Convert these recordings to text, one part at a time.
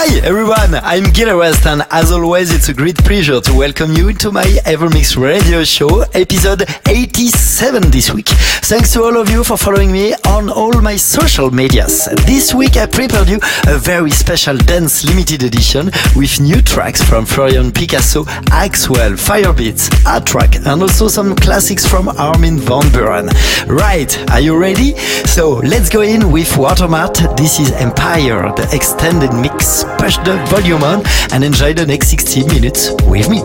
Hi everyone, I'm Gil Everest and as always it's a great pleasure to welcome you to my Evermix radio show, episode 87 this week. Thanks to all of you for following me on all my social medias. This week I prepared you a very special dance limited edition with new tracks from Florian Picasso, Axwell, Firebeatz, A-Trak and also some classics from Armin van Buuren. Right, are you ready? So let's go in with Watermart. This is Empire, the extended mix push the volume on and enjoy the next 60 minutes with me.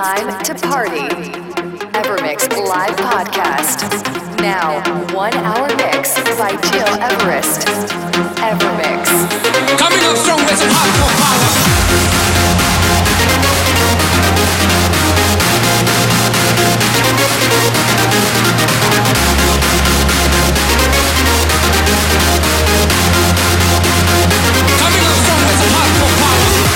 time to party. Evermix live podcast. Now, one hour mix by Gil Everest. Evermix. Coming up strong with some hardcore power.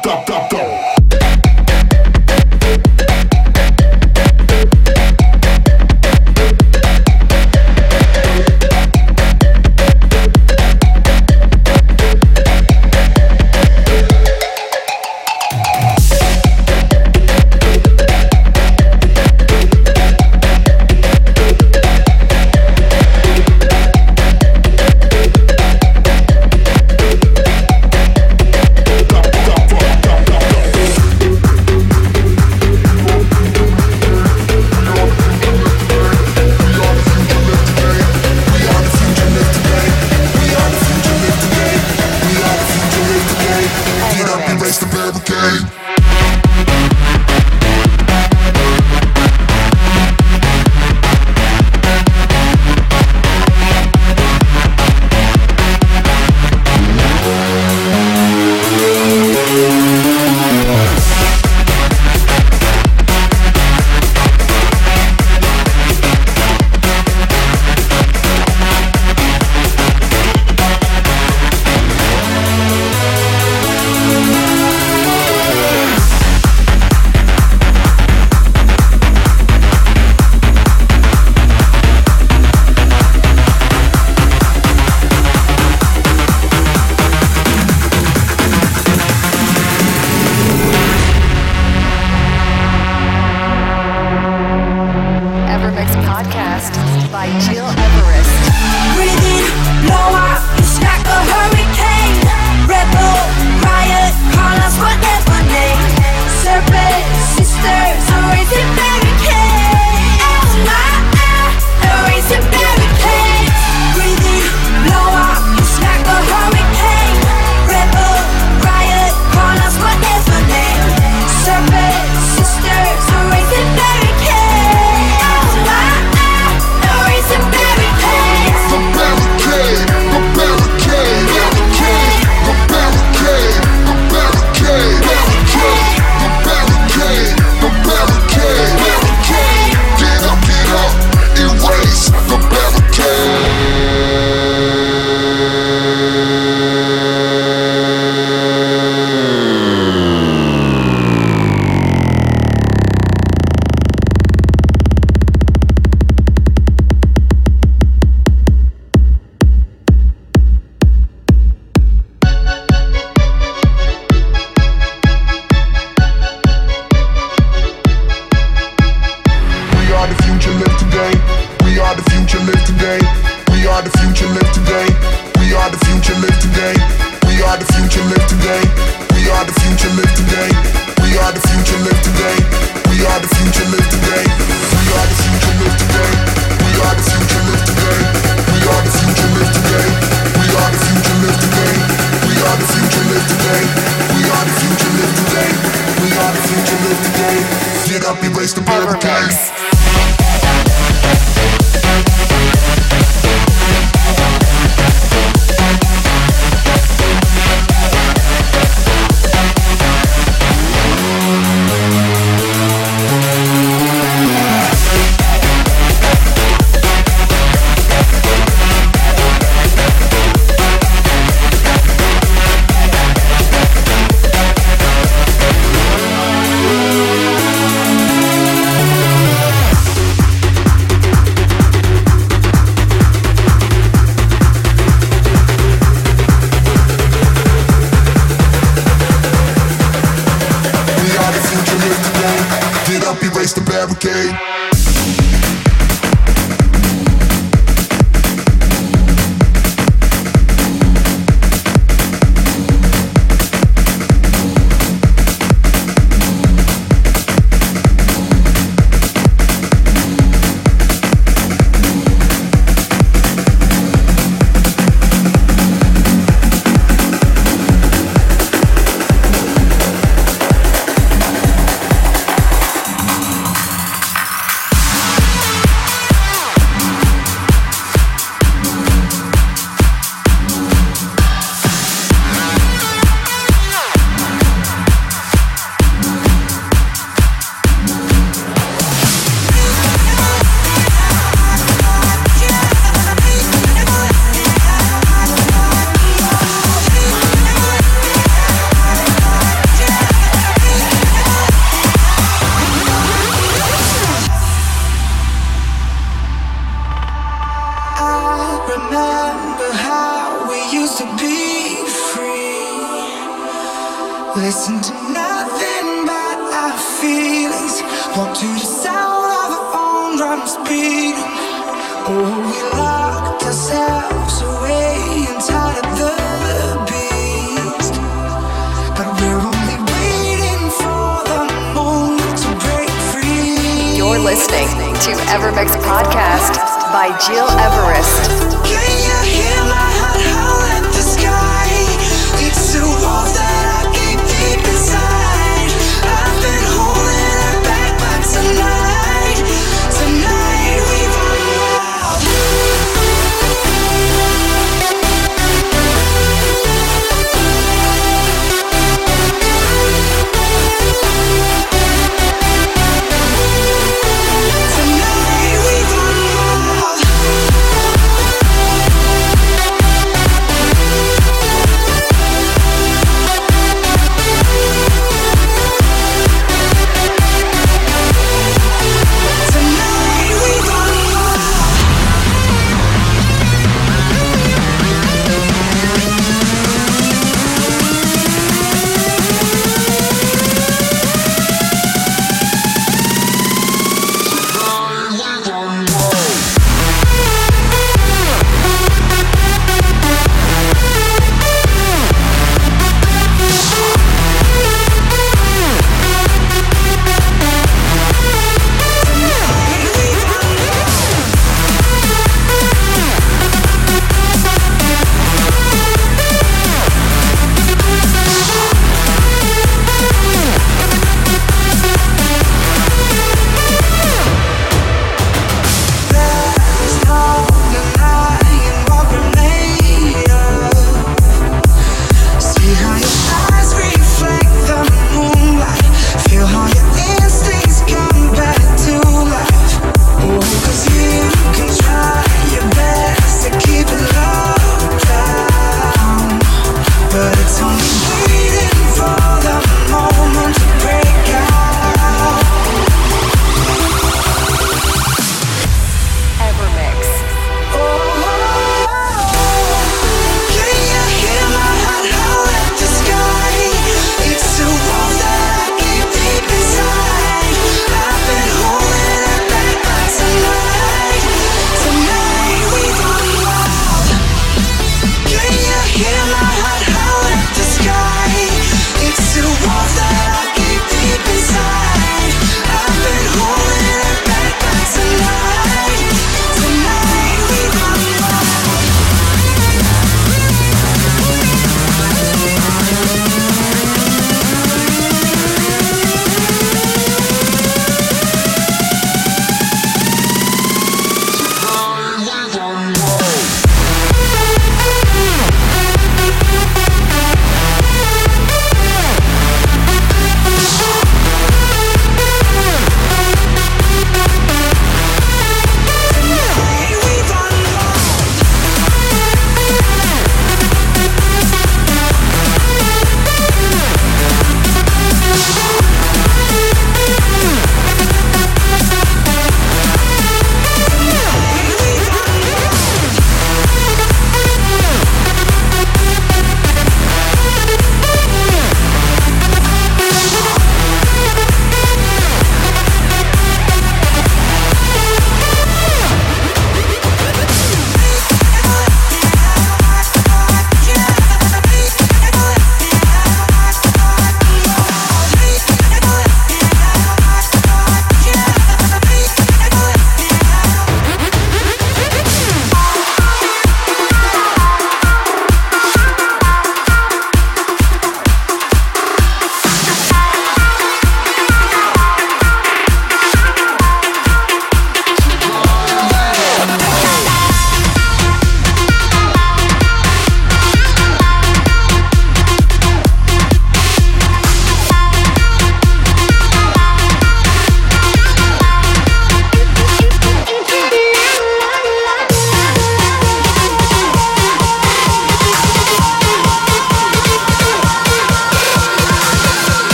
top, top, top.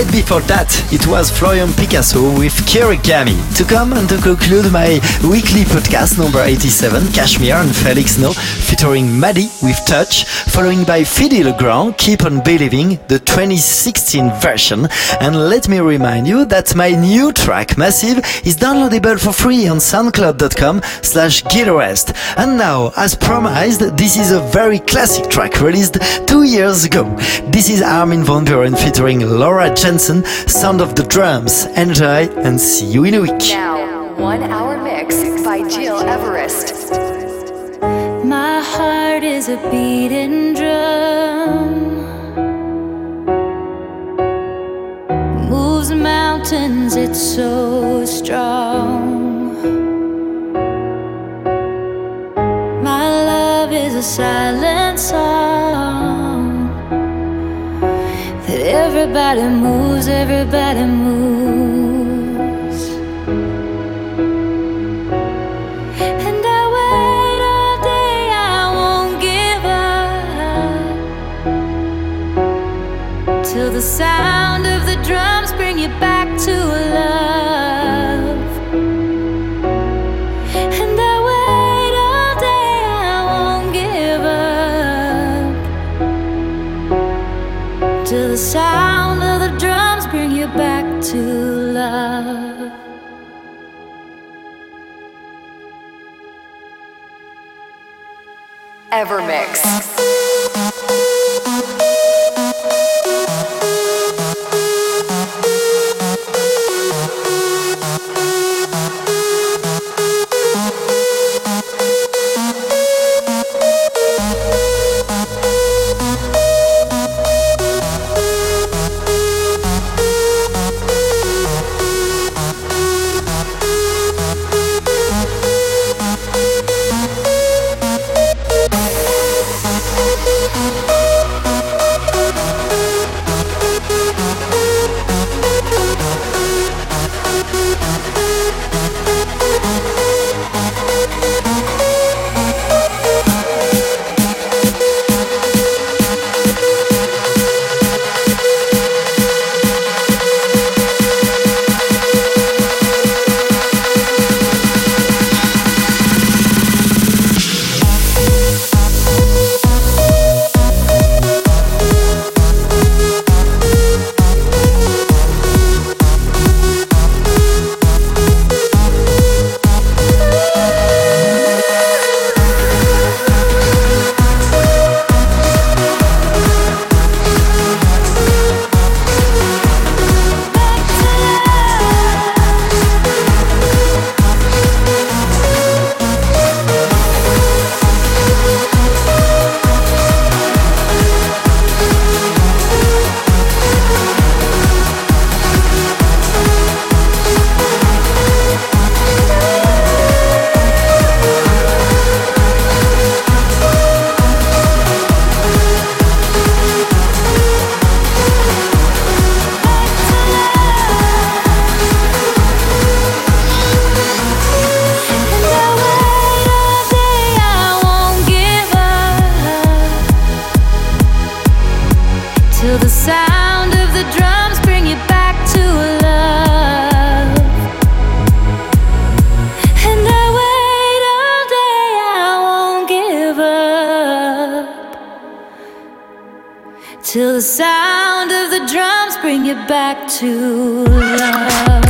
Before that, it was Florian Picasso with Kirigami. To come and to conclude my weekly podcast number 87, Cashmere and Felix No, featuring Maddie with Touch, following by Fedde Le Grand, Keep on Believing, the 2016 version. And let me remind you that my new track, Massive, is downloadable for free on soundcloud.com slash gileverest. And now, as promised, this is a very classic track released two years ago. This is Armin van Buuren featuring Laura Jansen, Sound of the Drums. Enjoy and see you in a week. Now, one hour mix by Gil Everest. My heart is a beating drum. Moves mountains, it's so strong. My love is a silent song everybody moves, everybody moves. To love. Evermix. Till the sound of the drums bring you back to love. And I wait all day, I won't give up till the sound of the drums bring you back to love.